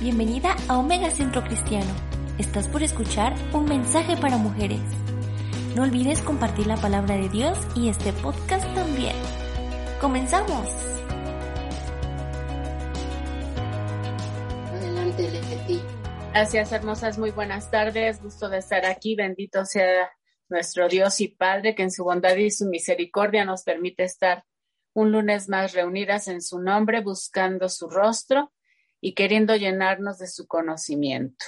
Bienvenida a Omega Centro Cristiano. Estás por escuchar un mensaje para mujeres. No olvides compartir la palabra de Dios y este podcast también. ¡Comenzamos! Adelante, Leti. Gracias, hermosas. Muy buenas tardes. Gusto de estar aquí. Bendito sea nuestro Dios y Padre, que en su bondad y su misericordia nos permite estar un lunes más reunidas en su nombre, buscando su rostro y queriendo llenarnos de su conocimiento.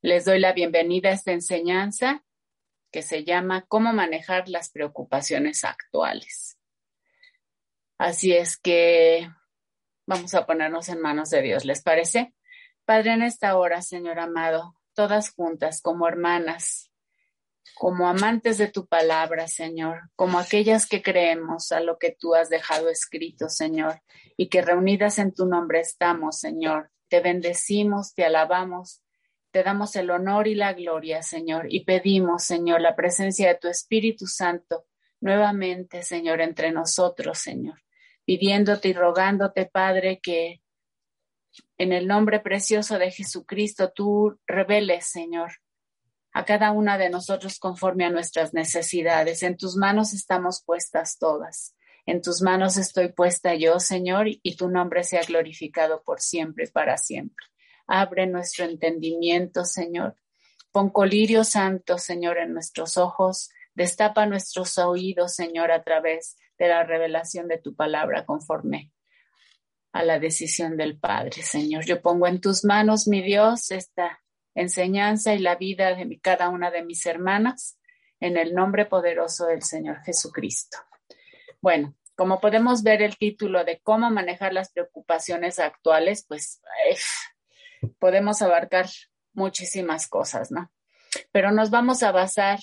Les doy la bienvenida a esta enseñanza que se llama Cómo manejar las preocupaciones actuales. Así es que vamos a ponernos en manos de Dios, ¿les parece? Padre, en esta hora, Señor amado, todas juntas como hermanas, como amantes de tu palabra, Señor, como aquellas que creemos a lo que tú has dejado escrito, Señor, y que reunidas en tu nombre estamos, Señor. Te bendecimos, te alabamos, te damos el honor y la gloria, Señor, y pedimos, Señor, la presencia de tu Espíritu Santo nuevamente, Señor, entre nosotros, Señor, pidiéndote y rogándote, Padre, que en el nombre precioso de Jesucristo tú reveles, Señor, a cada una de nosotros conforme a nuestras necesidades. En tus manos estamos puestas todas. En tus manos estoy puesta yo, Señor, y tu nombre sea glorificado por siempre y para siempre. Abre nuestro entendimiento, Señor. Pon colirio santo, Señor, en nuestros ojos. Destapa nuestros oídos, Señor, a través de la revelación de tu palabra conforme a la decisión del Padre, Señor. Yo pongo en tus manos, mi Dios, esta enseñanza y la vida de cada una de mis hermanas en el nombre poderoso del Señor Jesucristo. Bueno, como podemos ver el título de cómo manejar las preocupaciones actuales, pues podemos abarcar muchísimas cosas, ¿no? Pero nos vamos a basar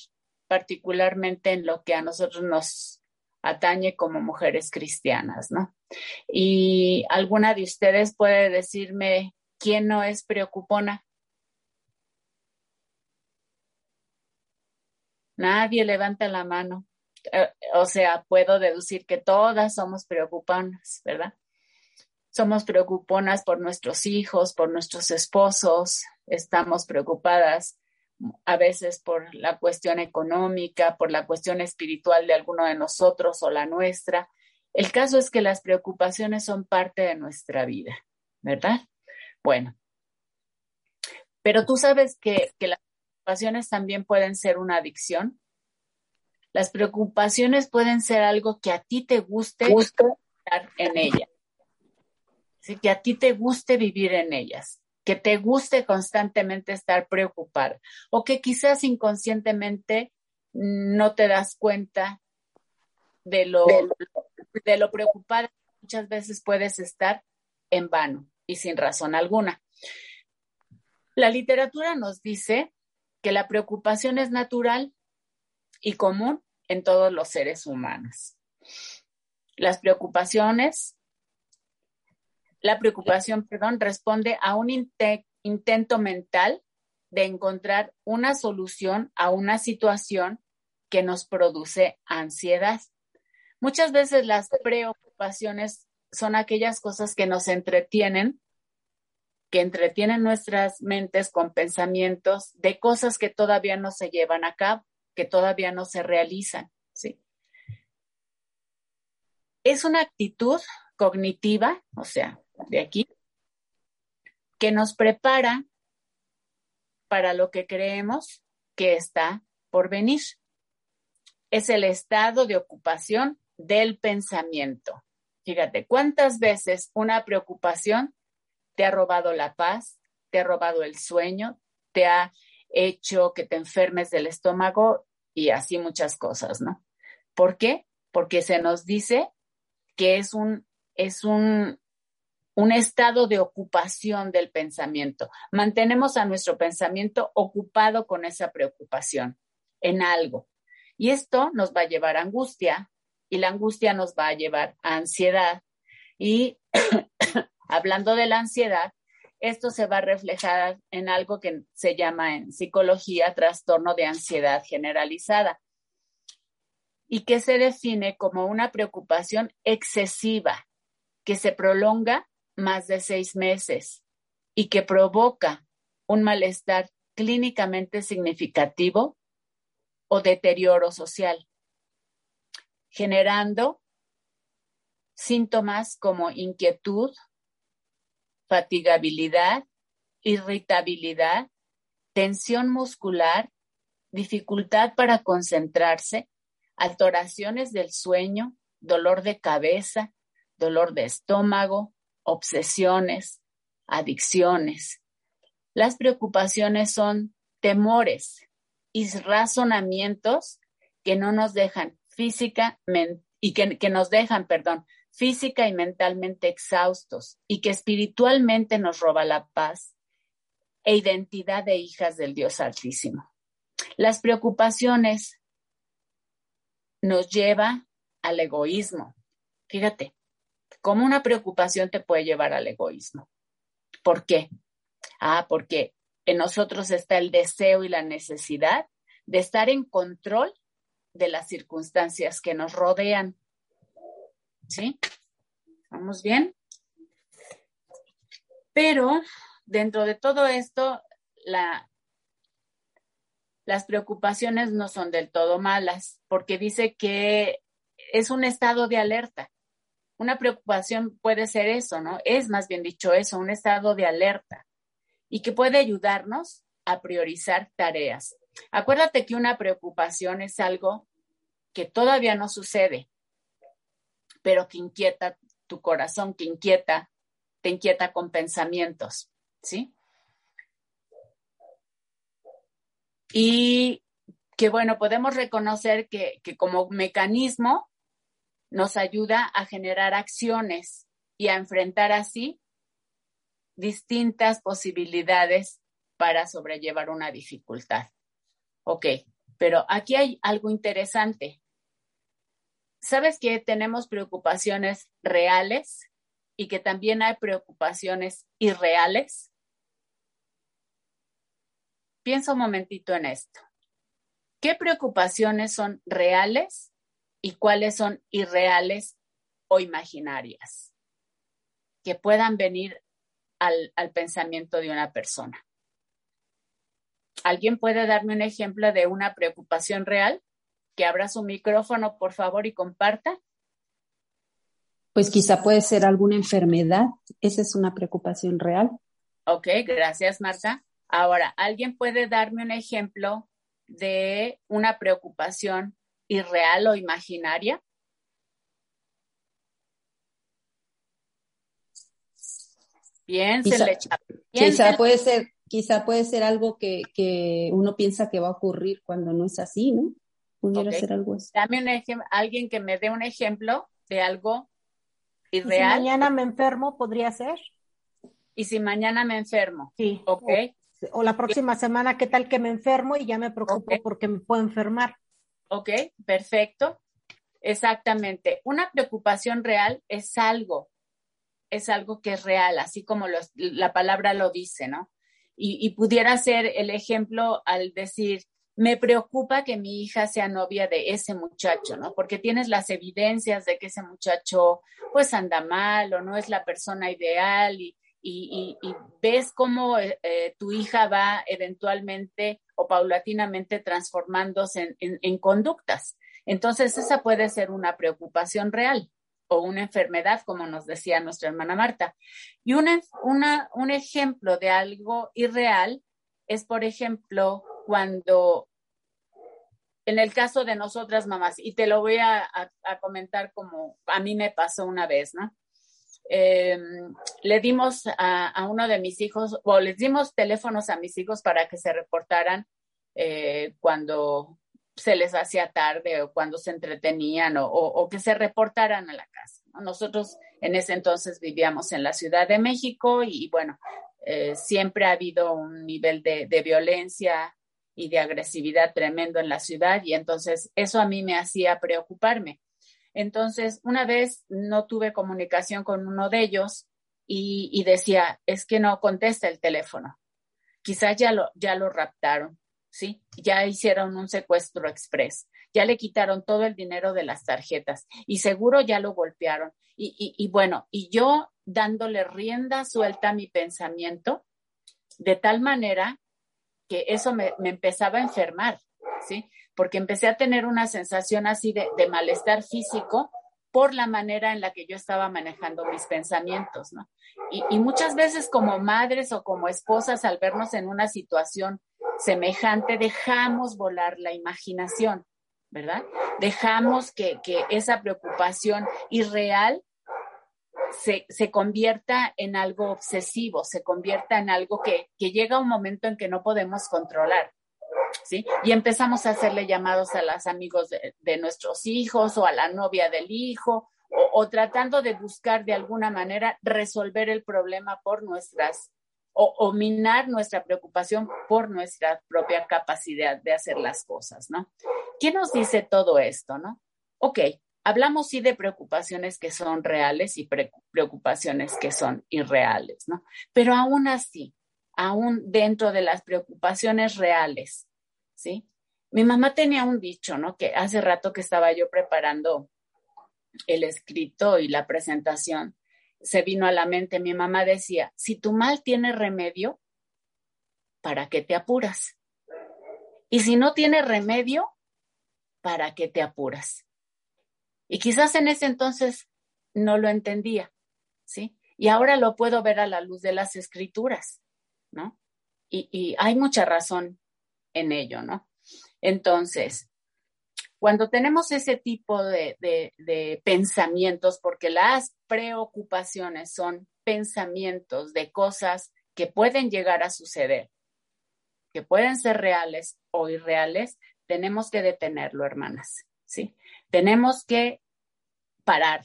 particularmente en lo que a nosotros nos atañe como mujeres cristianas, ¿no? Y alguna de ustedes puede decirme quién no es preocupona. Nadie levanta la mano. Eh, o sea, puedo deducir que todas somos preocuponas, ¿verdad? Somos preocuponas por nuestros hijos, por nuestros esposos, estamos preocupadas a veces por la cuestión económica, por la cuestión espiritual de alguno de nosotros o la nuestra. El caso es que las preocupaciones son parte de nuestra vida, ¿verdad? Bueno, pero tú sabes que, que la preocupaciones también pueden ser una adicción. Las preocupaciones pueden ser algo que a ti te guste estar en ellas. Que a ti te guste vivir en ellas, que te guste constantemente estar preocupada o que quizás inconscientemente no te das cuenta de lo, de lo preocupada muchas veces puedes estar en vano y sin razón alguna. La literatura nos dice que la preocupación es natural y común en todos los seres humanos. Las preocupaciones, la preocupación, perdón, responde a un intento mental de encontrar una solución a una situación que nos produce ansiedad. Muchas veces las preocupaciones son aquellas cosas que nos entretienen que entretienen nuestras mentes con pensamientos de cosas que todavía no se llevan a cabo, que todavía no se realizan, ¿sí? Es una actitud cognitiva, o sea, de aquí, que nos prepara para lo que creemos que está por venir. Es el estado de ocupación del pensamiento. Fíjate, ¿cuántas veces una preocupación te ha robado la paz, te ha robado el sueño, te ha hecho que te enfermes del estómago y así muchas cosas, ¿no? ¿Por qué? Porque se nos dice que es un, es un, un estado de ocupación del pensamiento. Mantenemos a nuestro pensamiento ocupado con esa preocupación en algo. Y esto nos va a llevar angustia y la angustia nos va a llevar ansiedad y Hablando de la ansiedad, esto se va a reflejar en algo que se llama en psicología trastorno de ansiedad generalizada. Y que se define como una preocupación excesiva que se prolonga más de seis meses y que provoca un malestar clínicamente significativo o deterioro social, generando síntomas como inquietud, fatigabilidad, irritabilidad, tensión muscular, dificultad para concentrarse, alteraciones del sueño, dolor de cabeza, dolor de estómago, obsesiones, adicciones. Las preocupaciones son temores y razonamientos que no nos dejan física y que, que nos dejan, perdón, física y mentalmente exhaustos y que espiritualmente nos roba la paz e identidad de hijas del Dios Altísimo. Las preocupaciones nos lleva al egoísmo. Fíjate, cómo una preocupación te puede llevar al egoísmo. ¿Por qué? Ah, porque en nosotros está el deseo y la necesidad de estar en control de las circunstancias que nos rodean. ¿Sí? ¿Vamos bien? Pero dentro de todo esto, la, las preocupaciones no son del todo malas, porque dice que es un estado de alerta. Una preocupación puede ser eso, ¿no? Es más bien dicho eso, un estado de alerta y que puede ayudarnos a priorizar tareas. Acuérdate que una preocupación es algo que todavía no sucede, pero que inquieta tu corazón, que inquieta, te inquieta con pensamientos, ¿sí? Y que bueno, podemos reconocer que, que como mecanismo nos ayuda a generar acciones y a enfrentar así distintas posibilidades para sobrellevar una dificultad. Ok, pero aquí hay algo interesante. ¿Sabes que tenemos preocupaciones reales y que también hay preocupaciones irreales? Piensa un momentito en esto. ¿Qué preocupaciones son reales y cuáles son irreales o imaginarias que puedan venir al, al pensamiento de una persona? ¿Alguien puede darme un ejemplo de una preocupación real? Que abra su micrófono, por favor, y comparta. Pues quizá puede ser alguna enfermedad. Esa es una preocupación real. Ok, gracias, Marta. Ahora, ¿alguien puede darme un ejemplo de una preocupación irreal o imaginaria? Bien, quizá, quizá puede ser, quizá puede ser algo que, que, uno piensa que va a ocurrir cuando no es así, ¿no? Pudiera ser algo así. Dame un ejemplo, alguien que me dé un ejemplo de algo irreal. si mañana me enfermo, podría ser. Y si mañana me enfermo. Sí. Ok. O, la próxima semana, ¿qué tal que me enfermo y ya me preocupo porque me puedo enfermar? Ok, perfecto. Exactamente. Una preocupación real es algo, es algo que es real, así como la palabra lo dice, ¿no? Y, pudiera ser el ejemplo al decir, me preocupa que mi hija sea novia de ese muchacho, ¿no? Porque tienes las evidencias de que ese muchacho pues anda mal o no es la persona ideal y, ves cómo eh, eh, tu hija va eventualmente o paulatinamente transformándose en, conductas. Entonces, esa puede ser una preocupación real o una enfermedad, como nos decía nuestra hermana Marta. Y un ejemplo de algo irreal es, por ejemplo, cuando, en el caso de nosotras mamás, y te lo voy a comentar como a mí me pasó una vez, ¿no? eh, le dimos a, uno de mis hijos, o les dimos teléfonos a mis hijos para que se reportaran eh, cuando se les hacía tarde o cuando se entretenían o, que se reportaran a la casa. Nosotros en ese entonces vivíamos en la Ciudad de México y, bueno, eh, siempre ha habido un nivel de violencia y de agresividad tremendo en la ciudad y entonces eso a mí me hacía preocuparme. Entonces, una vez no tuve comunicación con uno de ellos y, decía, es que no contesta el teléfono. Quizás ya lo, ya lo raptaron, ¿sí? Ya hicieron un secuestro express, ya le quitaron todo el dinero de las tarjetas y seguro ya lo golpearon. Y, y bueno, y yo dándole rienda suelta a mi pensamiento, de tal manera que eso me, empezaba a enfermar, ¿sí? Porque empecé a tener una sensación así de, malestar físico por la manera en la que yo estaba manejando mis pensamientos, ¿no? Y, y, muchas veces como madres o como esposas, al vernos en una situación semejante, dejamos volar la imaginación, ¿verdad? Dejamos que, que esa preocupación irreal se, convierta en algo obsesivo, se convierta en algo que, que llega un momento en que no podemos controlar. ¿Sí? Y empezamos a hacerle llamados a los amigos de, nuestros hijos o a la novia del hijo o, tratando de buscar de alguna manera resolver el problema por nuestras o, o, minar nuestra preocupación por nuestra propia capacidad de hacer las cosas, ¿no? ¿Qué nos dice todo esto, no? Ok, hablamos sí de preocupaciones que son reales y preocupaciones que son irreales, ¿no? Pero aún así, aún dentro de las preocupaciones reales, ¿sí? Mi mamá tenía un dicho, ¿no? Que hace rato que estaba yo preparando el escrito y la presentación, se vino a la mente, mi mamá decía, si tu mal tiene remedio, ¿para qué te apuras? Y si no tiene remedio, ¿para qué te apuras? Y quizás en ese entonces no lo entendía, ¿sí? Y ahora lo puedo ver a la luz de las escrituras, ¿no? Y, hay mucha razón en ello, ¿no? Entonces, cuando tenemos ese tipo de, de, pensamientos, porque las preocupaciones son pensamientos de cosas que pueden llegar a suceder, que pueden ser reales o irreales, tenemos que detenerlo, hermanas, ¿sí? Tenemos que parar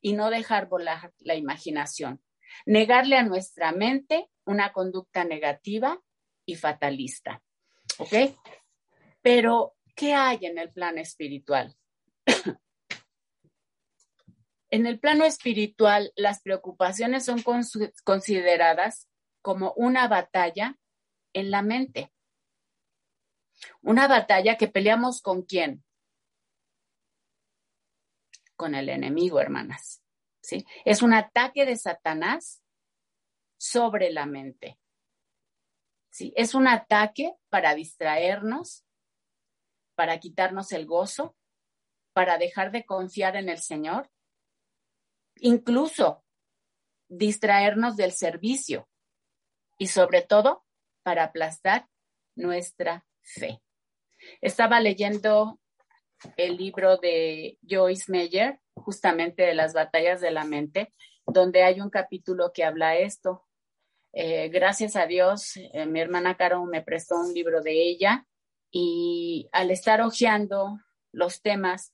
y no dejar volar la imaginación, negarle a nuestra mente una conducta negativa y fatalista, ¿ok? Pero, ¿qué hay en el plano espiritual? en el plano espiritual, las preocupaciones son consideradas como una batalla en la mente. Una batalla que peleamos con quién? Con el enemigo, hermanas. ¿sí? Es un ataque de Satanás sobre la mente. ¿sí? Es un ataque para distraernos, para quitarnos el gozo, para dejar de confiar en el Señor, incluso distraernos del servicio y sobre todo para aplastar nuestra fe. Estaba leyendo el libro de Joyce Meyer, justamente de las batallas de la mente, donde hay un capítulo que habla esto. Eh, gracias a Dios, eh, mi hermana Caro me prestó un libro de ella y al estar hojeando los temas,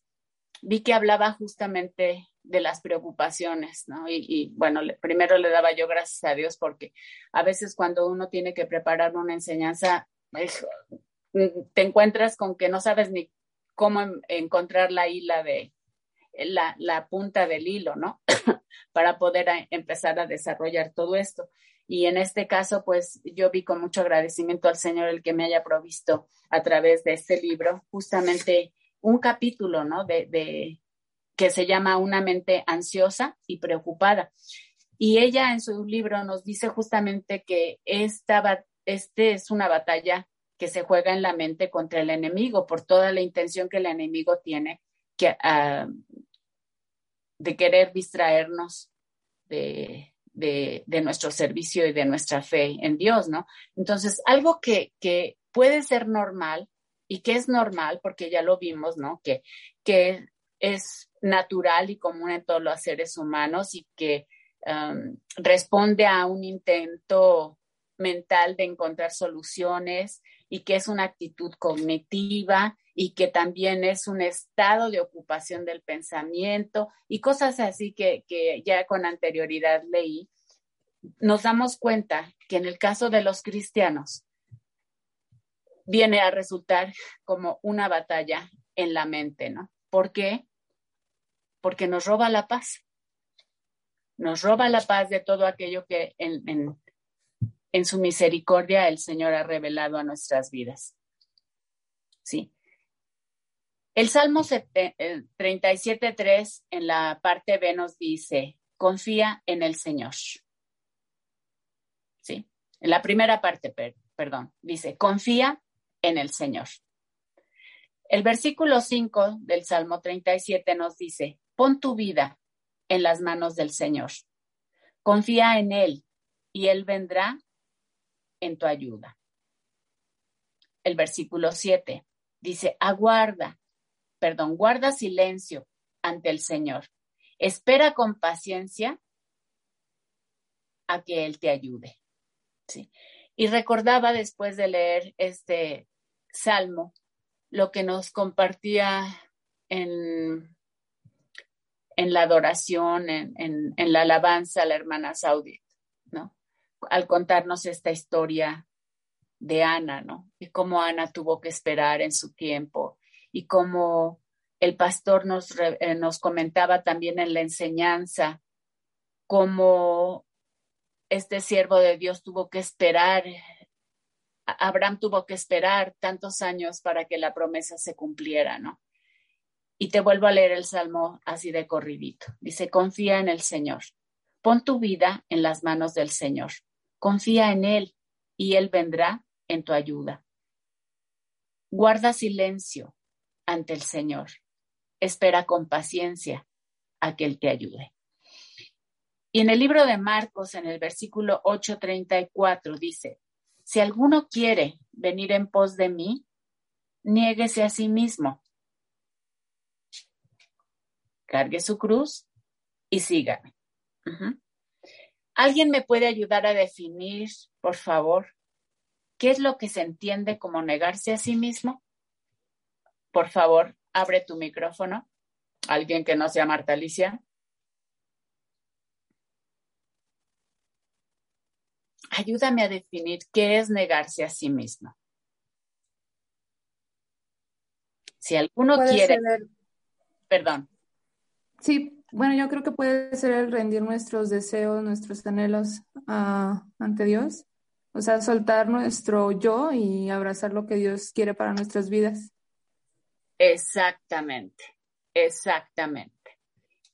vi que hablaba justamente de las preocupaciones, ¿no? Y, y, bueno, primero le daba yo gracias a Dios porque a veces cuando uno tiene que preparar una enseñanza, te encuentras con que no sabes ni cómo encontrar la hila de la, punta del hilo, ¿no? Para poder empezar a desarrollar todo esto. Y en este caso, pues yo vi con mucho agradecimiento al Señor el que me haya provisto a través de este libro justamente un capítulo, ¿no? De, de que se llama Una mente ansiosa y preocupada. Y ella en su libro nos dice justamente que esta, este es una batalla que se juega en la mente contra el enemigo por toda la intención que el enemigo tiene que, uh, de querer distraernos de, de, nuestro servicio y de nuestra fe en Dios, ¿no? Entonces, algo que, que puede ser normal y que es normal, porque ya lo vimos, ¿no? Que, que es natural y común en todos los seres humanos y que um, responde a un intento mental de encontrar soluciones y que es una actitud cognitiva y que también es un estado de ocupación del pensamiento y cosas así que, que ya con anterioridad leí, nos damos cuenta que en el caso de los cristianos viene a resultar como una batalla en la mente, ¿no? ¿Por qué? Porque nos roba la paz. Nos roba la paz de todo aquello que en, en, en su misericordia el Señor ha revelado a nuestras vidas. Sí. El Salmo 37.3 en la parte B nos dice, confía en el Señor. ¿Sí? En la primera parte, perdón, dice, confía en el Señor. El versículo 5 del Salmo 37 nos dice, pon tu vida en las manos del Señor. Confía en Él y Él vendrá en tu ayuda. El versículo 7 dice, aguarda, perdón, guarda silencio ante el Señor. Espera con paciencia a que Él te ayude. Y recordaba después de leer este salmo lo que nos compartía en, en la adoración, en, en, la alabanza a la hermana Saudit, ¿no? Al contarnos esta historia de Ana, ¿no? Y cómo Ana tuvo que esperar en su tiempo y cómo el pastor nos, eh, comentaba también en la enseñanza cómo este siervo de Dios tuvo que esperar, Abraham tuvo que esperar tantos años para que la promesa se cumpliera, ¿no? Y te vuelvo a leer el salmo así de corridito. Dice, confía en el Señor. Pon tu vida en las manos del Señor. Confía en Él y Él vendrá en tu ayuda. Guarda silencio ante el Señor. Espera con paciencia a que Él te ayude. Y en el libro de Marcos, en el versículo 8:34, dice, si alguno quiere venir en pos de mí, niéguese a sí mismo. Cargue su cruz y sígame. ¿Alguien me puede ayudar a definir, por favor, qué es lo que se entiende como negarse a sí mismo? Por favor, abre tu micrófono. Alguien que no sea Marta Alicia. ayúdame a definir qué es negarse a sí mismo. Si alguno quiere, perdón. Sí, bueno, yo creo que puede ser el rendir nuestros deseos, nuestros anhelos ah, ante Dios. O sea, soltar nuestro yo y abrazar lo que Dios quiere para nuestras vidas. Exactamente, exactamente.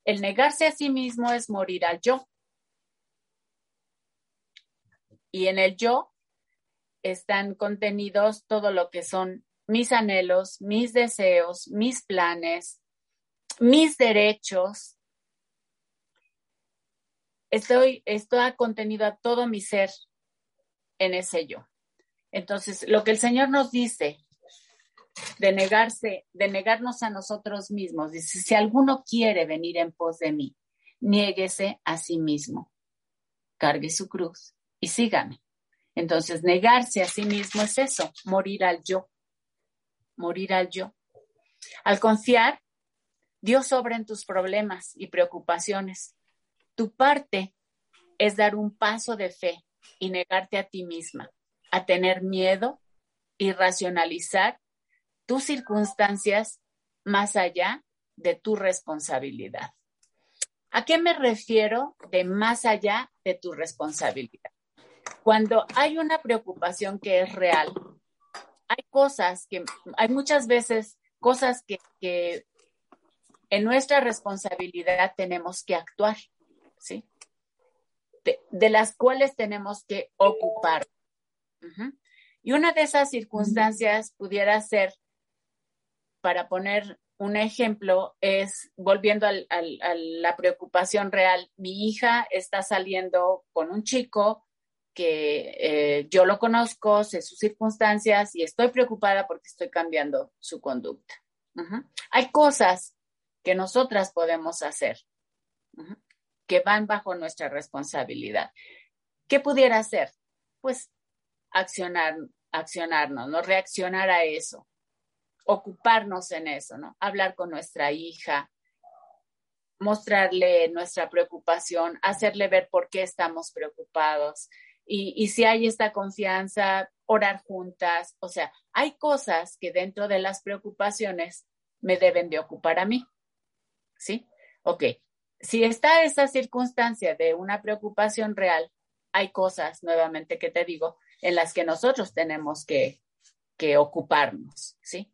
El negarse a sí mismo es morir al yo. Y en el yo están contenidos todo lo que son mis anhelos, mis deseos, mis planes, mis derechos. Estoy, ha contenido a todo mi ser en ese yo. Entonces, lo que el Señor nos dice de negarse, de negarnos a nosotros mismos, dice, si alguno quiere venir en pos de mí, niéguese a sí mismo, cargue su cruz y sígame. Entonces, negarse a sí mismo es eso, morir al yo, morir al yo. Al confiar, Dios obra en tus problemas y preocupaciones. Tu parte es dar un paso de fe y negarte a ti misma, a tener miedo y racionalizar tus circunstancias más allá de tu responsabilidad. ¿A qué me refiero de más allá de tu responsabilidad? cuando hay una preocupación que es real, hay cosas que, hay muchas veces cosas que, en nuestra responsabilidad tenemos que actuar, ¿sí? De, las cuales tenemos que ocupar. Y una de esas circunstancias pudiera ser, para poner un ejemplo, es volviendo a la preocupación real, mi hija está saliendo con un chico que eh, yo lo conozco, sé sus circunstancias y estoy preocupada porque estoy cambiando su conducta. Hay cosas que nosotras podemos hacer que van bajo nuestra responsabilidad. ¿Qué pudiera hacer? Pues accionar, accionarnos, no reaccionar a eso, ocuparnos en eso, ¿no? Hablar con nuestra hija, mostrarle nuestra preocupación, hacerle ver por qué estamos preocupados, y, si hay esta confianza, orar juntas, o sea, hay cosas que dentro de las preocupaciones me deben de ocupar a mí. ¿Sí? Ok. Si está esa circunstancia de una preocupación real, hay cosas, nuevamente que te digo, en las que nosotros tenemos que, que ocuparnos, ¿sí?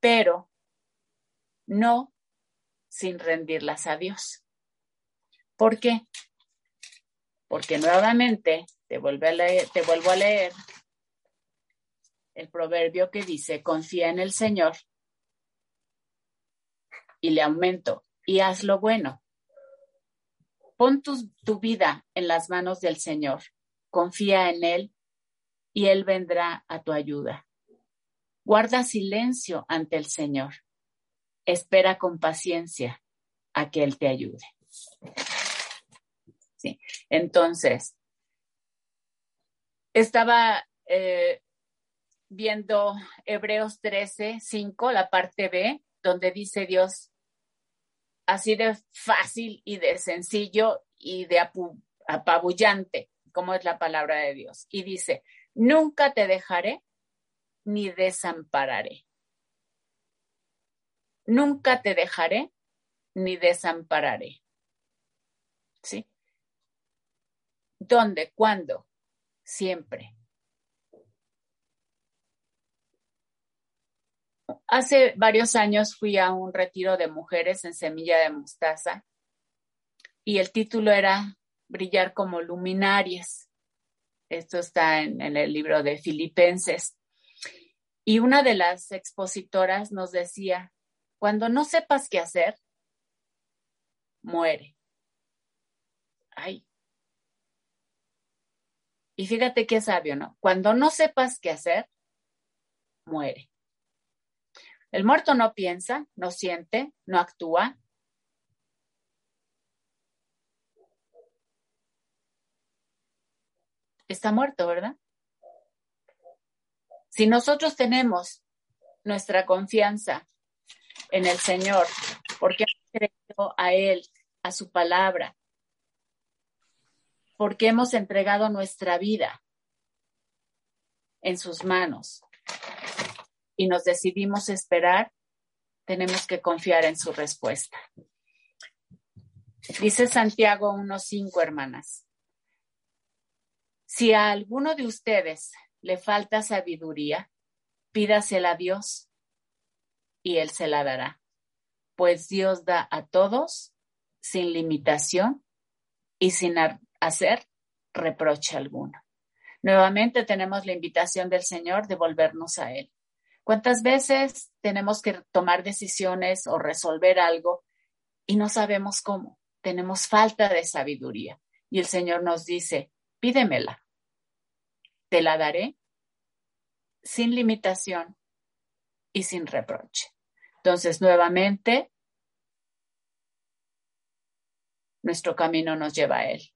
Pero no sin rendirlas a Dios. ¿Por qué? Porque nuevamente te, vuelvo a leer el proverbio que dice, confía en el Señor y le aumento y haz lo bueno. Pon tu, vida en las manos del Señor, confía en Él y Él vendrá a tu ayuda. Guarda silencio ante el Señor. Espera con paciencia a que Él te ayude. Sí. Entonces, estaba eh, viendo Hebreos 13, 5, la parte B, donde dice Dios, así de fácil y de sencillo y de apabullante, como es la palabra de Dios. Y dice, nunca te dejaré ni desampararé. Nunca te dejaré ni desampararé. ¿Sí? ¿Dónde? ¿Cuándo? Siempre. Hace varios años fui a un retiro de mujeres en Semilla de Mostaza y el título era Brillar como luminarias. Esto está en, el libro de Filipenses. Y una de las expositoras nos decía, cuando no sepas qué hacer, muere. Ay. Y fíjate qué sabio, ¿no? Cuando no sepas qué hacer, muere. El muerto no piensa, no siente, no actúa. Está muerto, ¿verdad? Si nosotros tenemos nuestra confianza en el Señor, porque hemos creído a Él, a su palabra, porque hemos entregado nuestra vida en sus manos y nos decidimos esperar, tenemos que confiar en su respuesta. Dice Santiago 1.5, hermanas. Si a alguno de ustedes le falta sabiduría, pídasela a Dios y Él se la dará, pues Dios da a todos sin limitación y sin hacer reproche alguno. Nuevamente tenemos la invitación del Señor de volvernos a Él. ¿Cuántas veces tenemos que tomar decisiones o resolver algo y no sabemos cómo? Tenemos falta de sabiduría. Y el Señor nos dice, pídemela, te la daré sin limitación y sin reproche. Entonces, nuevamente, nuestro camino nos lleva a Él.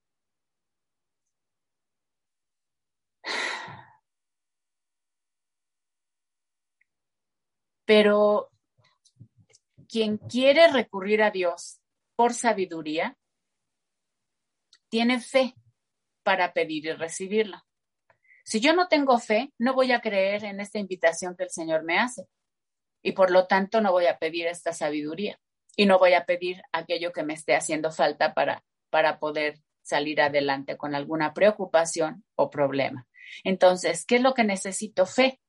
Pero quien quiere recurrir a Dios por sabiduría, tiene fe para pedir y recibirla. Si yo no tengo fe, no voy a creer en esta invitación que el Señor me hace y por lo tanto no voy a pedir esta sabiduría y no voy a pedir aquello que me esté haciendo falta para, para poder salir adelante con alguna preocupación o problema. Entonces, ¿qué es lo que necesito? Fe.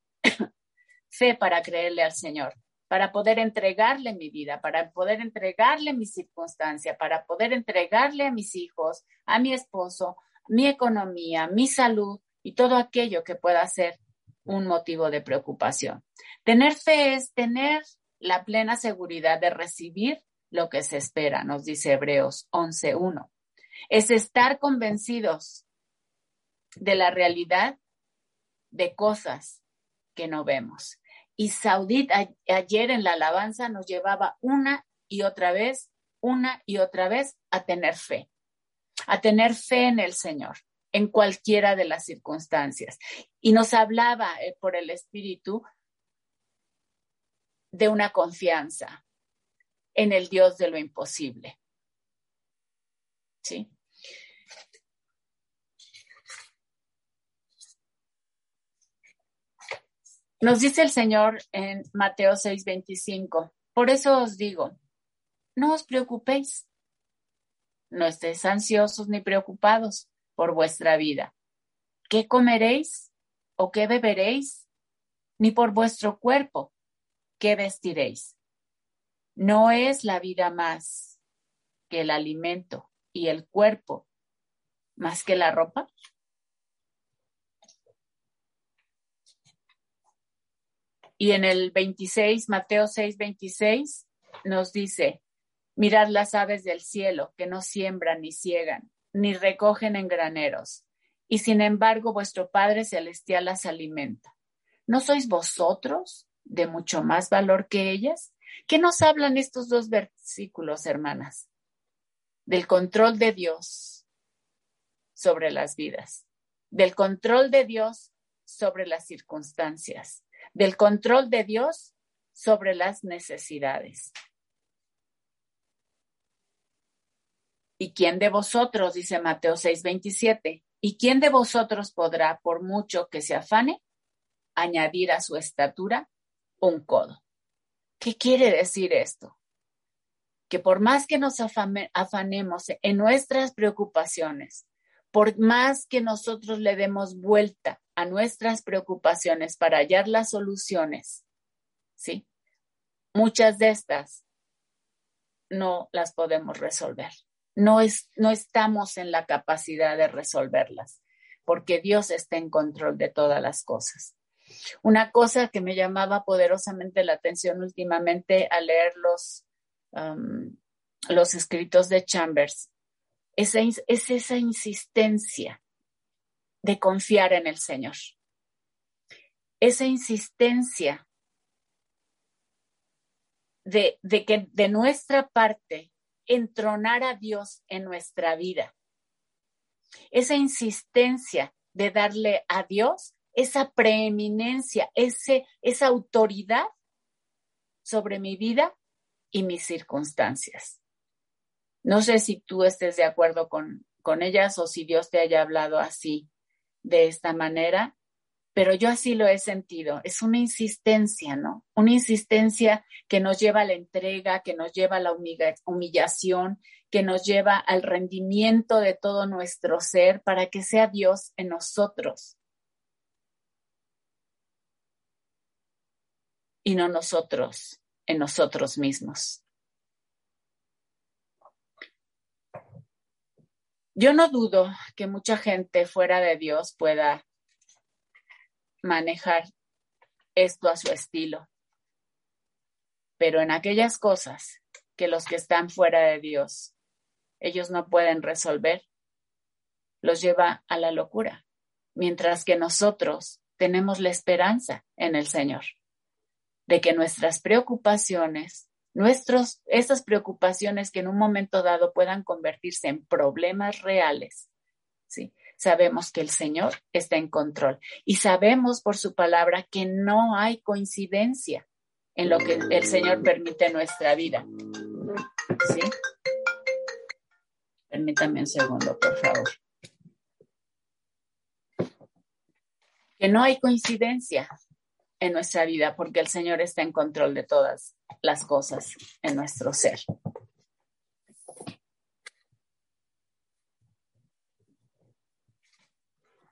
Fe para creerle al Señor, para poder entregarle mi vida, para poder entregarle mi circunstancia, para poder entregarle a mis hijos, a mi esposo, mi economía, mi salud, y todo aquello que pueda ser un motivo de preocupación. Tener fe es tener la plena seguridad de recibir lo que se espera, nos dice Hebreos 11.1. Es estar convencidos de la realidad de cosas que no vemos. Y Saudit ayer en la alabanza nos llevaba una y otra vez, una y otra vez a tener fe, a tener fe en el Señor en cualquiera de las circunstancias. Y nos hablaba eh, por el Espíritu de una confianza en el Dios de lo imposible. ¿Sí? Nos dice el Señor en Mateo 6:25, por eso os digo, no os preocupéis, no estéis ansiosos ni preocupados por vuestra vida. ¿Qué comeréis o qué beberéis? Ni por vuestro cuerpo, ¿qué vestiréis? ¿No es la vida más que el alimento y el cuerpo más que la ropa? Y en el 26, Mateo 6, 26, nos dice, mirad las aves del cielo, que no siembran ni ciegan, ni recogen en graneros, y sin embargo vuestro Padre Celestial las alimenta. ¿No sois vosotros de mucho más valor que ellas? ¿Qué nos hablan estos dos versículos, hermanas? Del control de Dios sobre las vidas, del control de Dios sobre las circunstancias, del control de Dios sobre las necesidades. ¿Y quién de vosotros, dice Mateo 6:27, ¿y quién de vosotros podrá, por mucho que se afane, añadir a su estatura un codo? ¿Qué quiere decir esto? Que por más que nos afanemos en nuestras preocupaciones, por más que nosotros le demos vuelta a nuestras preocupaciones para hallar las soluciones, ¿sí? Muchas de estas no las podemos resolver. No, es, no estamos en la capacidad de resolverlas, porque Dios está en control de todas las cosas. Una cosa que me llamaba poderosamente la atención últimamente al leer los, um, los escritos de Chambers es, es esa insistencia de confiar en el Señor. Esa insistencia de, de que de nuestra parte entronar a Dios en nuestra vida. Esa insistencia de darle a Dios esa preeminencia, ese, esa autoridad sobre mi vida y mis circunstancias. No sé si tú estés de acuerdo con, con ellas o si Dios te haya hablado así, de esta manera, pero yo así lo he sentido. Es una insistencia, ¿no? Una insistencia que nos lleva a la entrega, que nos lleva a la humillación, que nos lleva al rendimiento de todo nuestro ser para que sea Dios en nosotros. Y no nosotros en nosotros mismos. Yo no dudo que mucha gente fuera de Dios pueda manejar esto a su estilo. Pero en aquellas cosas que los que están fuera de Dios, ellos no pueden resolver, los lleva a la locura, mientras que nosotros tenemos la esperanza en el Señor, de que nuestras preocupaciones, nuestros, esas preocupaciones que en un momento dado puedan convertirse en problemas reales, ¿sí? sabemos que el Señor está en control y sabemos por su palabra que no hay coincidencia en lo que el Señor permite en nuestra vida. ¿Sí? Permítame un segundo, por favor. Que no hay coincidencia en nuestra vida porque el Señor está en control de todas las cosas en nuestro ser.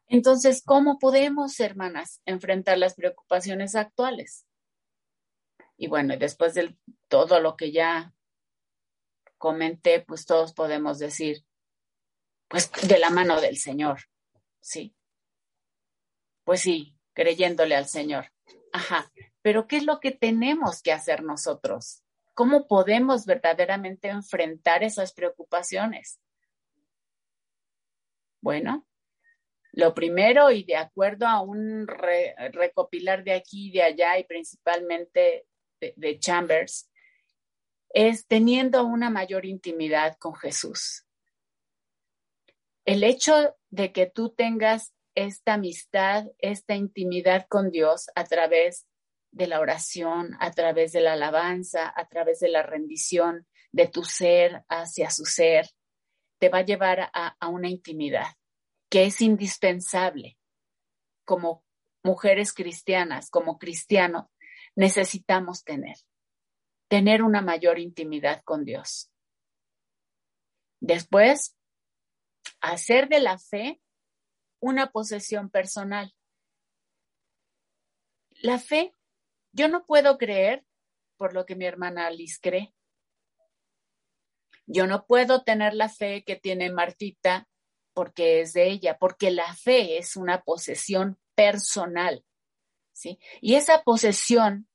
Entonces, ¿cómo podemos, hermanas, enfrentar las preocupaciones actuales? Y bueno, después de todo lo que ya comenté, pues todos podemos decir, pues de la mano del Señor, ¿sí? Pues sí, creyéndole al Señor. Ajá, pero ¿qué es lo que tenemos que hacer nosotros? ¿Cómo podemos verdaderamente enfrentar esas preocupaciones? Bueno, lo primero, y de acuerdo a un recopilar de aquí y de allá, y principalmente de, Chambers, es teniendo una mayor intimidad con Jesús. El hecho de que tú tengas esta amistad, esta intimidad con Dios a través de la oración, a través de la alabanza, a través de la rendición de tu ser hacia su ser, te va a llevar a una intimidad que es indispensable como mujeres cristianas, como cristianos, necesitamos tener, tener una mayor intimidad con Dios. Después, hacer de la fe una posesión personal. La fe, yo no puedo creer por lo que mi hermana Alice cree. Yo no puedo tener la fe que tiene Martita porque es de ella, porque la fe es una posesión personal. ¿sí? Y esa posesión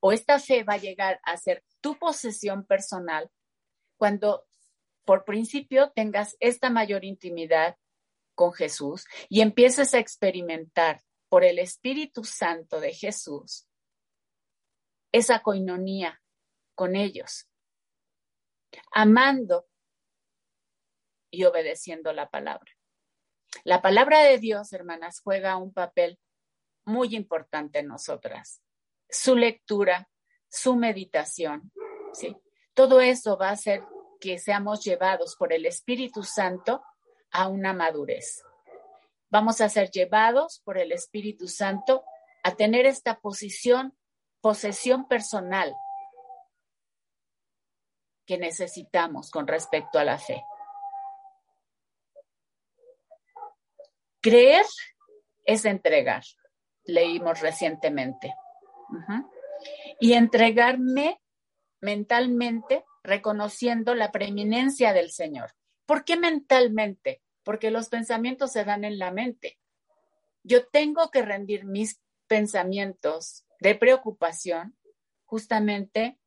o esta fe va a llegar a ser tu posesión personal cuando por principio tengas esta mayor intimidad con Jesús y empieces a experimentar por el Espíritu Santo de Jesús esa coinonía con ellos, amando y obedeciendo la palabra. La palabra de Dios, hermanas, juega un papel muy importante en nosotras. Su lectura, su meditación, ¿sí? Todo eso va a hacer que seamos llevados por el Espíritu Santo a una madurez. Vamos a ser llevados por el Espíritu Santo a tener esta posición, posesión personal que necesitamos con respecto a la fe. Creer es entregar, leímos recientemente. Y entregarme mentalmente reconociendo la preeminencia del Señor. ¿Por qué mentalmente? Porque los pensamientos se dan en la mente. Yo tengo que rendir mis pensamientos de preocupación, justamente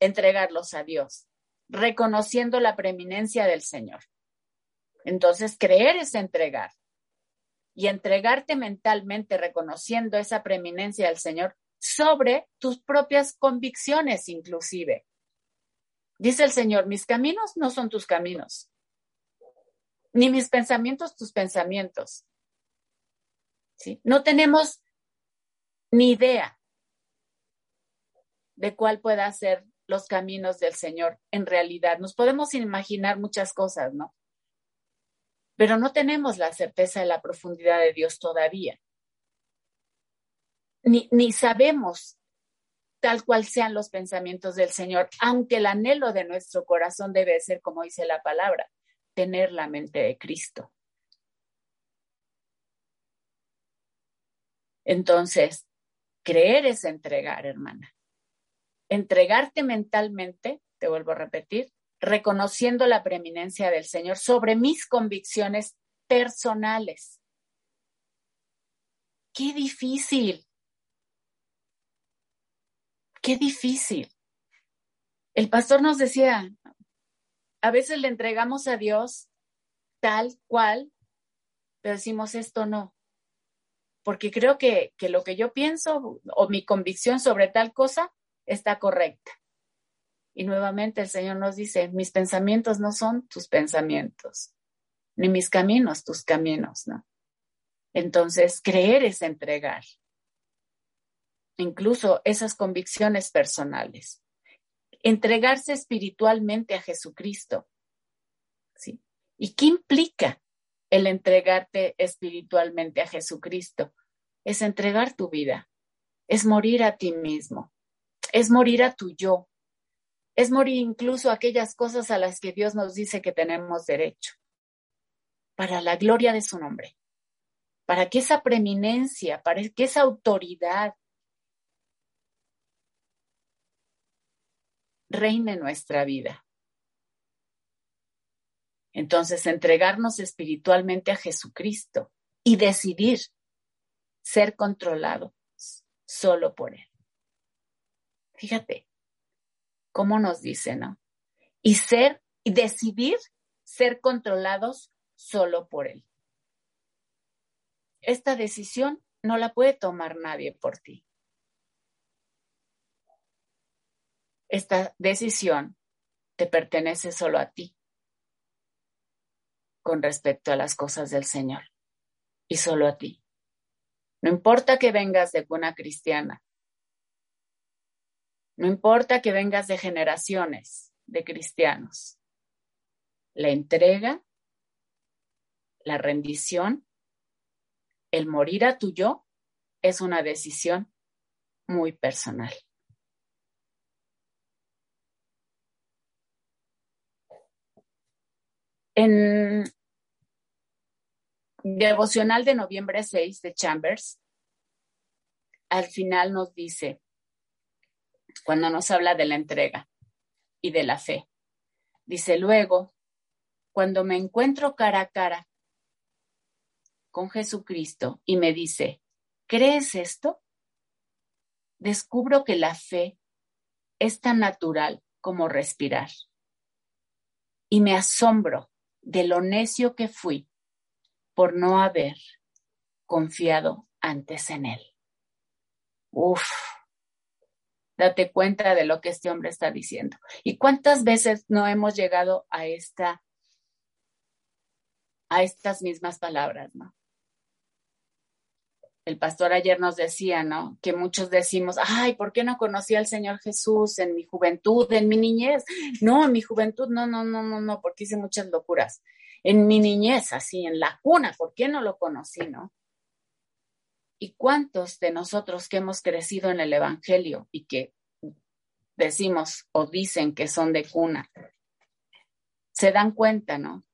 entregarlos a Dios, reconociendo la preeminencia del Señor. Entonces, creer es entregar y entregarte mentalmente reconociendo esa preeminencia del Señor sobre tus propias convicciones inclusive. Dice el Señor, mis caminos no son tus caminos, ni mis pensamientos tus pensamientos. ¿Sí? No tenemos ni idea de cuál pueda ser los caminos del Señor en realidad. Nos podemos imaginar muchas cosas, ¿no? pero no tenemos la certeza de la profundidad de Dios todavía. Ni, ni sabemos tal cual sean los pensamientos del Señor, aunque el anhelo de nuestro corazón debe ser, como dice la palabra, tener la mente de Cristo. Entonces, creer es entregar, hermana. Entregarte mentalmente, te vuelvo a repetir, reconociendo la preeminencia del Señor sobre mis convicciones personales. Qué difícil. Qué difícil. El pastor nos decía, a veces le entregamos a Dios tal cual, pero decimos esto no, porque creo que, que lo que yo pienso o mi convicción sobre tal cosa está correcta. Y nuevamente el Señor nos dice, mis pensamientos no son tus pensamientos, ni mis caminos tus caminos, ¿no? Entonces, creer es entregar, incluso esas convicciones personales. Entregarse espiritualmente a Jesucristo. ¿sí? ¿Y qué implica el entregarte espiritualmente a Jesucristo? Es entregar tu vida, es morir a ti mismo, es morir a tu yo, es morir incluso aquellas cosas a las que Dios nos dice que tenemos derecho, para la gloria de su nombre, para que esa preeminencia, para que esa autoridad reine nuestra vida. Entonces, entregarnos espiritualmente a Jesucristo y decidir ser controlado solo por Él. Fíjate, ¿Cómo nos dice, no? Y ser, y decidir ser controlados solo por Él. Esta decisión no la puede tomar nadie por ti. Esta decisión te pertenece solo a ti con respecto a las cosas del Señor y solo a ti. No importa que vengas de cuna cristiana, no importa que vengas de generaciones de cristianos. La entrega, la rendición, el morir a tu yo es una decisión muy personal. En devocional de noviembre 6 de Chambers, al final nos dice, cuando nos habla de la entrega y de la fe. Dice luego, cuando me encuentro cara a cara con Jesucristo y me dice, crees esto, descubro que la fe es tan natural como respirar. Y me asombro de lo necio que fui por no haber confiado antes en él. Uf, date cuenta de lo que este hombre está diciendo. ¿Y cuántas veces no hemos llegado a esta a estas mismas palabras, ¿no? El pastor ayer nos decía, ¿no? Que muchos decimos, ay, ¿por qué no conocí al Señor Jesús en mi juventud, en mi niñez? No, en mi juventud, no, no, no, no, no, porque hice muchas locuras. En mi niñez, así, en la cuna, ¿por qué no lo conocí, no? ¿Y cuántos de nosotros que hemos crecido en el Evangelio y que decimos o dicen que son de cuna, se dan cuenta, ¿no?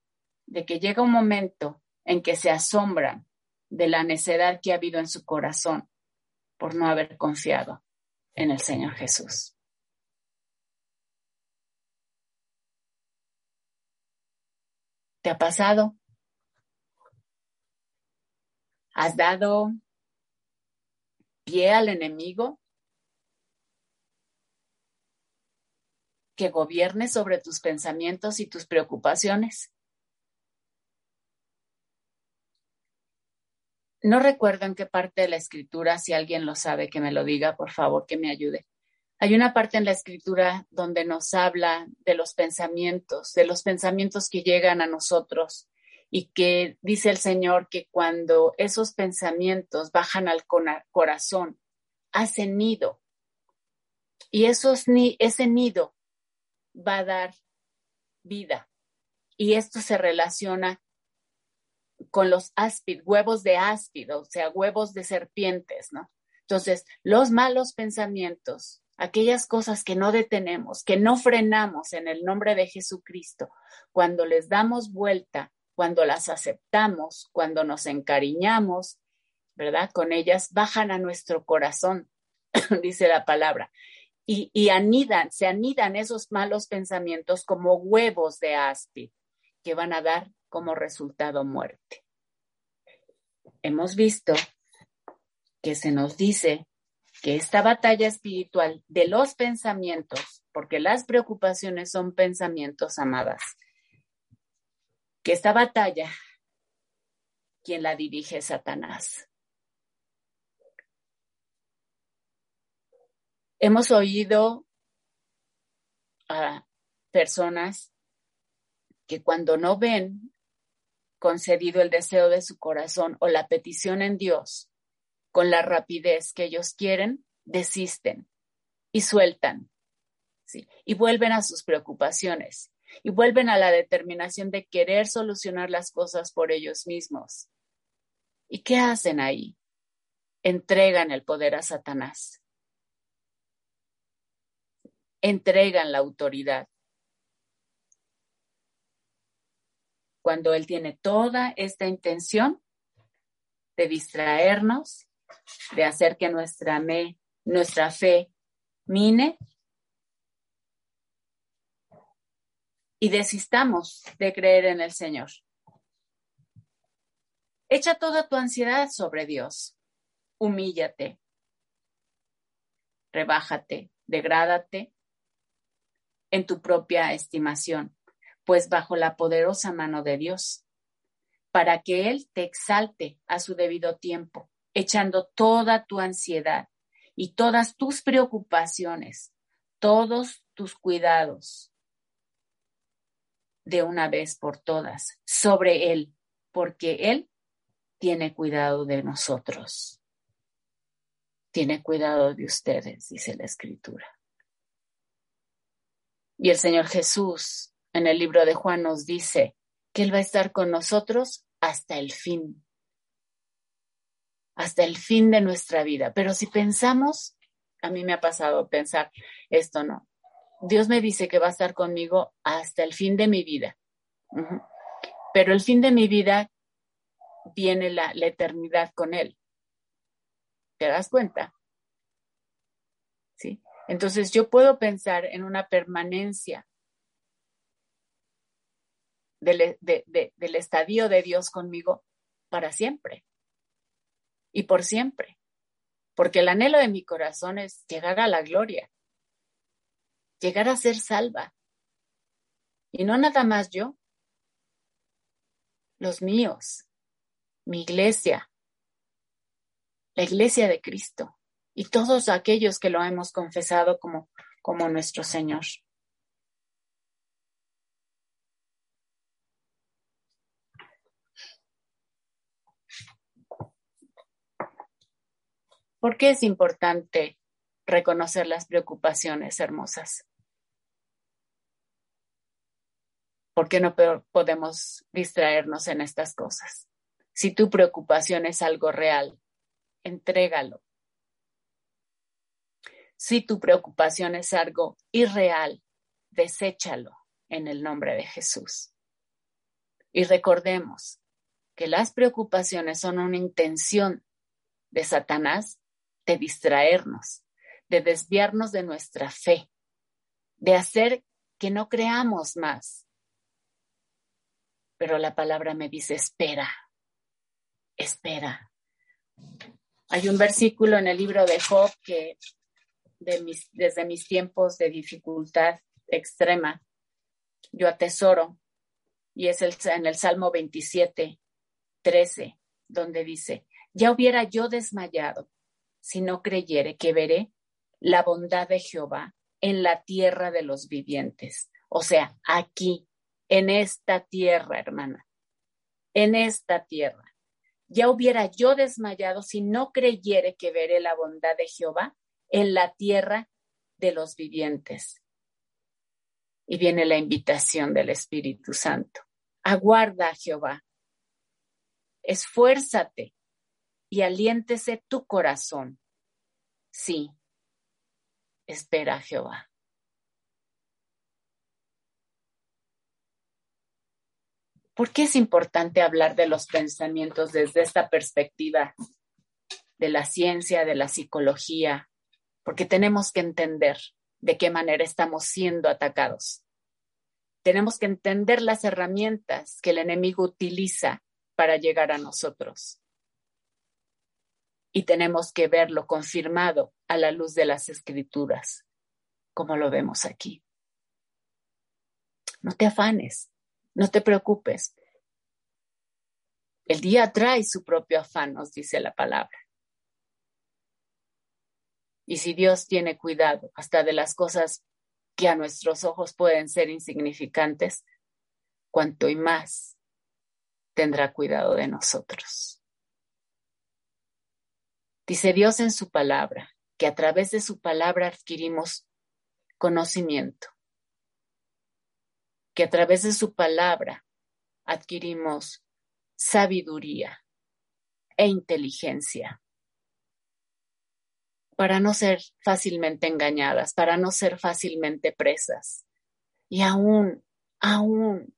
De que llega un momento en que se asombran de la necedad que ha habido en su corazón por no haber confiado en el Señor Jesús. ¿Te ha pasado? ¿Has dado pie al enemigo que gobierne sobre tus pensamientos y tus preocupaciones. No recuerdo en qué parte de la escritura, si alguien lo sabe, que me lo diga, por favor, que me ayude. Hay una parte en la escritura donde nos habla de los pensamientos, de los pensamientos que llegan a nosotros y que dice el Señor que cuando esos pensamientos bajan al corazón, hacen nido. Y esos, ese nido va a dar vida. Y esto se relaciona con los áspid, huevos de áspido, o sea, huevos de serpientes, ¿no? Entonces, los malos pensamientos, aquellas cosas que no detenemos, que no frenamos en el nombre de Jesucristo, cuando les damos vuelta cuando las aceptamos, cuando nos encariñamos, ¿verdad? Con ellas bajan a nuestro corazón, dice la palabra, y, anidan, se anidan esos malos pensamientos como huevos de áspid que van a dar como resultado muerte. Hemos visto que se nos dice que esta batalla espiritual de los pensamientos, porque las preocupaciones son pensamientos amadas, que esta batalla, quien la dirige es Satanás. Hemos oído a personas que cuando no ven concedido el deseo de su corazón o la petición en Dios con la rapidez que ellos quieren, desisten y sueltan, y vuelven a sus preocupaciones y vuelven a la determinación de querer solucionar las cosas por ellos mismos. ¿Y qué hacen ahí? Entregan el poder a Satanás. Entregan la autoridad. Cuando él tiene toda esta intención de distraernos, de hacer que nuestra, fe mine y desistamos de creer en el Señor. Echa toda tu ansiedad sobre Dios. Humíllate. Rebájate, degrádate en tu propia estimación, pues bajo la poderosa mano de Dios, para que Él te exalte a su debido tiempo, echando toda tu ansiedad y todas tus preocupaciones, todos tus cuidados de una vez por todas sobre Él, porque Él tiene cuidado de nosotros. Tiene cuidado de ustedes, dice la Escritura. Y el Señor Jesús en el libro de Juan nos dice que Él va a estar con nosotros hasta el fin, hasta el fin de nuestra vida. Pero si pensamos, a mí me ha pasado pensar esto, ¿no? Dios me dice que va a estar conmigo hasta el fin de mi vida. Pero el fin de mi vida viene la, la eternidad con Él. ¿Te das cuenta? ¿Sí? Entonces yo puedo pensar en una permanencia del, del estadio de Dios conmigo para siempre y por siempre. porque el anhelo de mi corazón es llegar a la gloria, llegar a ser salva. Y no nada más yo, los míos, mi iglesia, la iglesia de Cristo y todos aquellos que lo hemos confesado como, como nuestro Señor. ¿Por qué es importante reconocer las preocupaciones hermosas? ¿Por qué no podemos distraernos en estas cosas? Si tu preocupación es algo real, entrégalo. Si tu preocupación es algo irreal, deséchalo en el nombre de Jesús. Y recordemos que las preocupaciones son una intención de Satanás de distraernos, de desviarnos de nuestra fe, de hacer que no creamos más. Pero la palabra me dice, espera, espera. Hay un versículo en el libro de Job que desde mis tiempos de dificultad extrema, yo atesoro, y es el, en el Salmo 27, 13, donde dice, ya hubiera yo desmayado si no creyere que veré la bondad de Jehová en la tierra de los vivientes. O sea, aquí, en esta tierra, hermana, en esta tierra. Ya hubiera yo desmayado si no creyere que veré la bondad de Jehová en la tierra de los vivientes. Y viene la invitación del Espíritu Santo. Aguarda a Jehová. Esfuérzate y aliéntese tu corazón. Sí, espera a Jehová. ¿Por qué es importante hablar de los pensamientos desde esta perspectiva de la ciencia, de la psicología? Porque tenemos que entender de qué manera estamos siendo atacados. Tenemos que entender las herramientas que el enemigo utiliza para llegar a nosotros y tenemos que verlo confirmado a la luz de las escrituras, como lo vemos aquí. No te afanes, no te preocupes. El día trae su propio afán, nos dice la palabra. Y si Dios tiene cuidado hasta de las cosas que a nuestros ojos pueden ser insignificantes, cuanto y más tendrá cuidado de nosotros. Dice Dios en su palabra, que a través de su palabra adquirimos conocimiento, que a través de su palabra adquirimos sabiduría e inteligencia para no ser fácilmente engañadas, para no ser fácilmente presas. Y aún, aún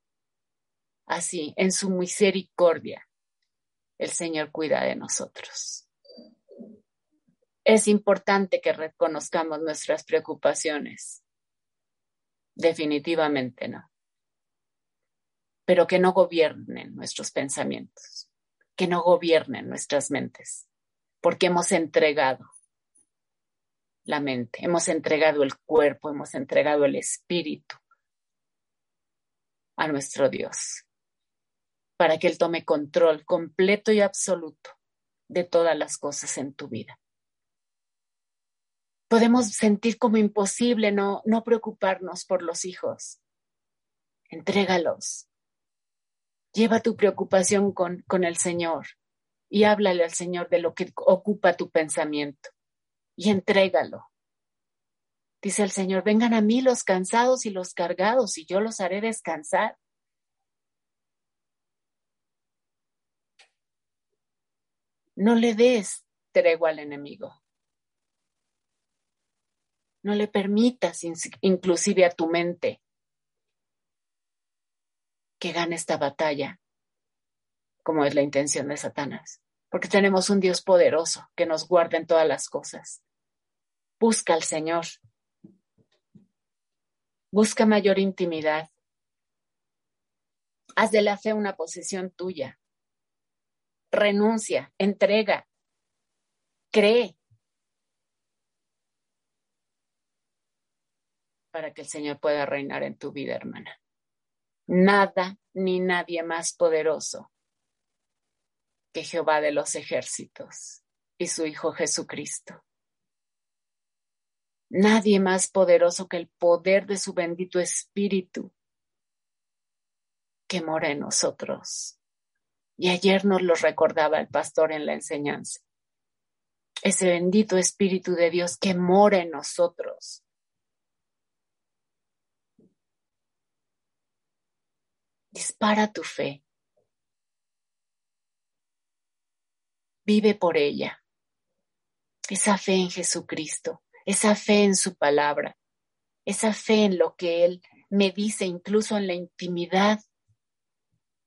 así, en su misericordia, el Señor cuida de nosotros es importante que reconozcamos nuestras preocupaciones. Definitivamente no. Pero que no gobiernen nuestros pensamientos, que no gobiernen nuestras mentes, porque hemos entregado la mente, hemos entregado el cuerpo, hemos entregado el espíritu a nuestro Dios, para que Él tome control completo y absoluto de todas las cosas en tu vida podemos sentir como imposible no, no preocuparnos por los hijos. Entrégalos. Lleva tu preocupación con, con el Señor y háblale al Señor de lo que ocupa tu pensamiento y entrégalo. Dice el Señor, vengan a mí los cansados y los cargados y yo los haré descansar. No le des tregua al enemigo. No le permitas inclusive a tu mente que gane esta batalla, como es la intención de Satanás, porque tenemos un Dios poderoso que nos guarda en todas las cosas. Busca al Señor. Busca mayor intimidad. Haz de la fe una posesión tuya. Renuncia, entrega, cree para que el Señor pueda reinar en tu vida, hermana. Nada ni nadie más poderoso que Jehová de los ejércitos y su Hijo Jesucristo. Nadie más poderoso que el poder de su bendito Espíritu que mora en nosotros. Y ayer nos lo recordaba el pastor en la enseñanza. Ese bendito Espíritu de Dios que mora en nosotros. Dispara tu fe. Vive por ella. Esa fe en Jesucristo, esa fe en su palabra, esa fe en lo que Él me dice incluso en la intimidad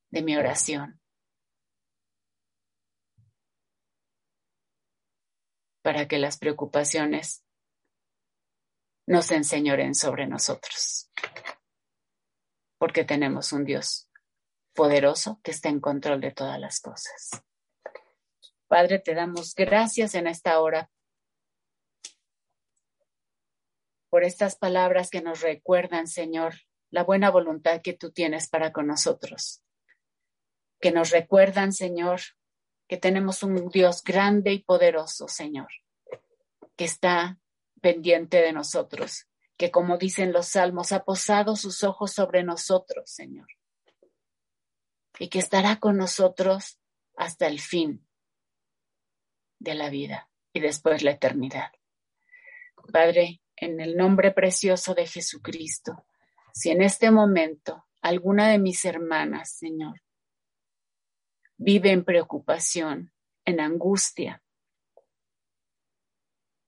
de mi oración. Para que las preocupaciones nos enseñoren sobre nosotros. Porque tenemos un Dios poderoso que está en control de todas las cosas. Padre, te damos gracias en esta hora por estas palabras que nos recuerdan, Señor, la buena voluntad que tú tienes para con nosotros, que nos recuerdan, Señor, que tenemos un Dios grande y poderoso, Señor, que está pendiente de nosotros, que como dicen los salmos, ha posado sus ojos sobre nosotros, Señor, y que estará con nosotros hasta el fin de la vida y después la eternidad. Padre, en el nombre precioso de Jesucristo, si en este momento alguna de mis hermanas, Señor, vive en preocupación, en angustia,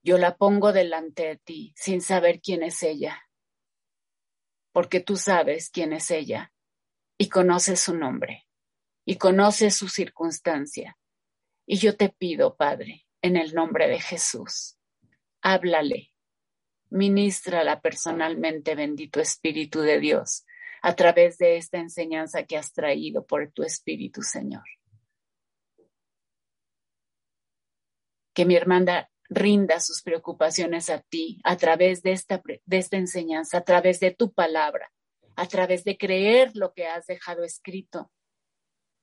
yo la pongo delante de ti sin saber quién es ella, porque tú sabes quién es ella y conoces su nombre y conoces su circunstancia. Y yo te pido, Padre, en el nombre de Jesús, háblale, Ministrala personalmente, bendito Espíritu de Dios, a través de esta enseñanza que has traído por tu Espíritu, Señor. Que mi hermana rinda sus preocupaciones a ti a través de esta, enseñanza, a través de tu palabra, a través de creer lo que has dejado escrito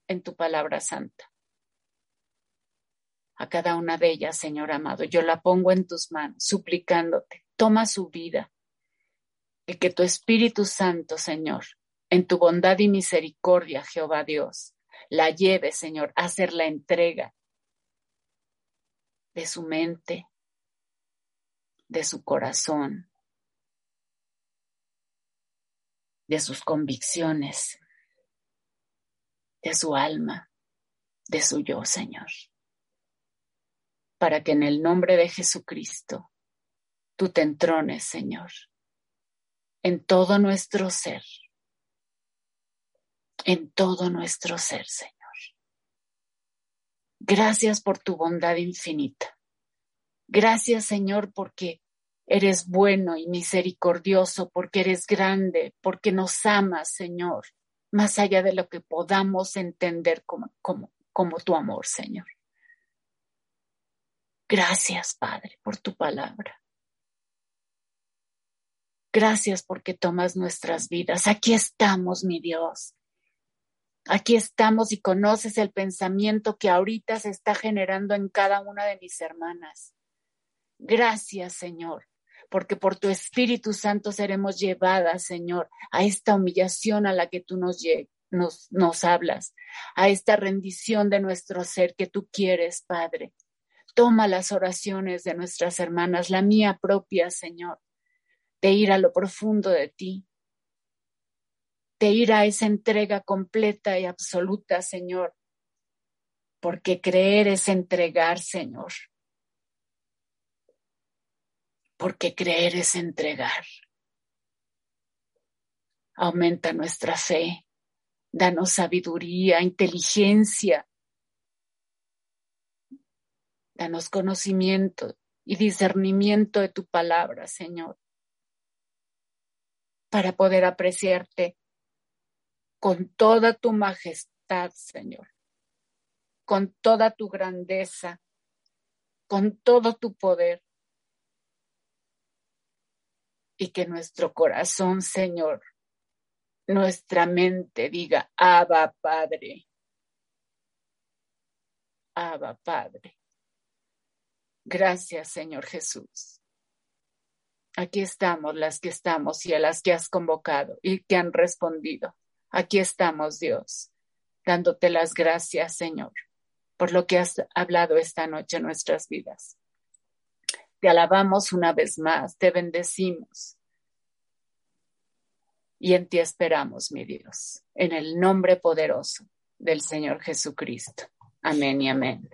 en tu palabra santa. A cada una de ellas, Señor amado, yo la pongo en tus manos, suplicándote toma su vida. Y que tu Espíritu Santo, Señor, en tu bondad y misericordia, Jehová Dios, la lleve, Señor, a hacer la entrega de su mente, de su corazón, de sus convicciones, de su alma, de su yo, Señor. Para que en el nombre de Jesucristo tú te entrones, Señor, en todo nuestro ser, en todo nuestro ser, Señor. Gracias por tu bondad infinita. Gracias, Señor, porque eres bueno y misericordioso, porque eres grande, porque nos amas, Señor, más allá de lo que podamos entender como, tu amor, Señor. Gracias, Padre, por tu palabra. Gracias porque tomas nuestras vidas. Aquí estamos, mi Dios. Aquí estamos y conoces el pensamiento que ahorita se está generando en cada una de mis hermanas. Gracias, Señor, porque por tu Espíritu Santo seremos llevadas, Señor, a esta humillación a la que tú nos, nos, hablas, a esta rendición de nuestro ser que tú quieres, Padre. Toma las oraciones de nuestras hermanas, la mía propia, Señor de ir a lo profundo de ti, de ir a esa entrega completa y absoluta, Señor, porque creer es entregar, Señor, porque creer es entregar. Aumenta nuestra fe, danos sabiduría, inteligencia, danos conocimiento y discernimiento de tu palabra, Señor para poder apreciarte con toda tu majestad, Señor, con toda tu grandeza, con todo tu poder. y que nuestro corazón, Señor, nuestra mente diga, Abba Padre, Abba Padre. Gracias, Señor Jesús. Aquí estamos las que estamos y a las que has convocado y que han respondido. Aquí estamos, Dios, dándote las gracias, Señor, por lo que has hablado esta noche en nuestras vidas. Te alabamos una vez más, te bendecimos y en ti esperamos, mi Dios, en el nombre poderoso del Señor Jesucristo. Amén y amén.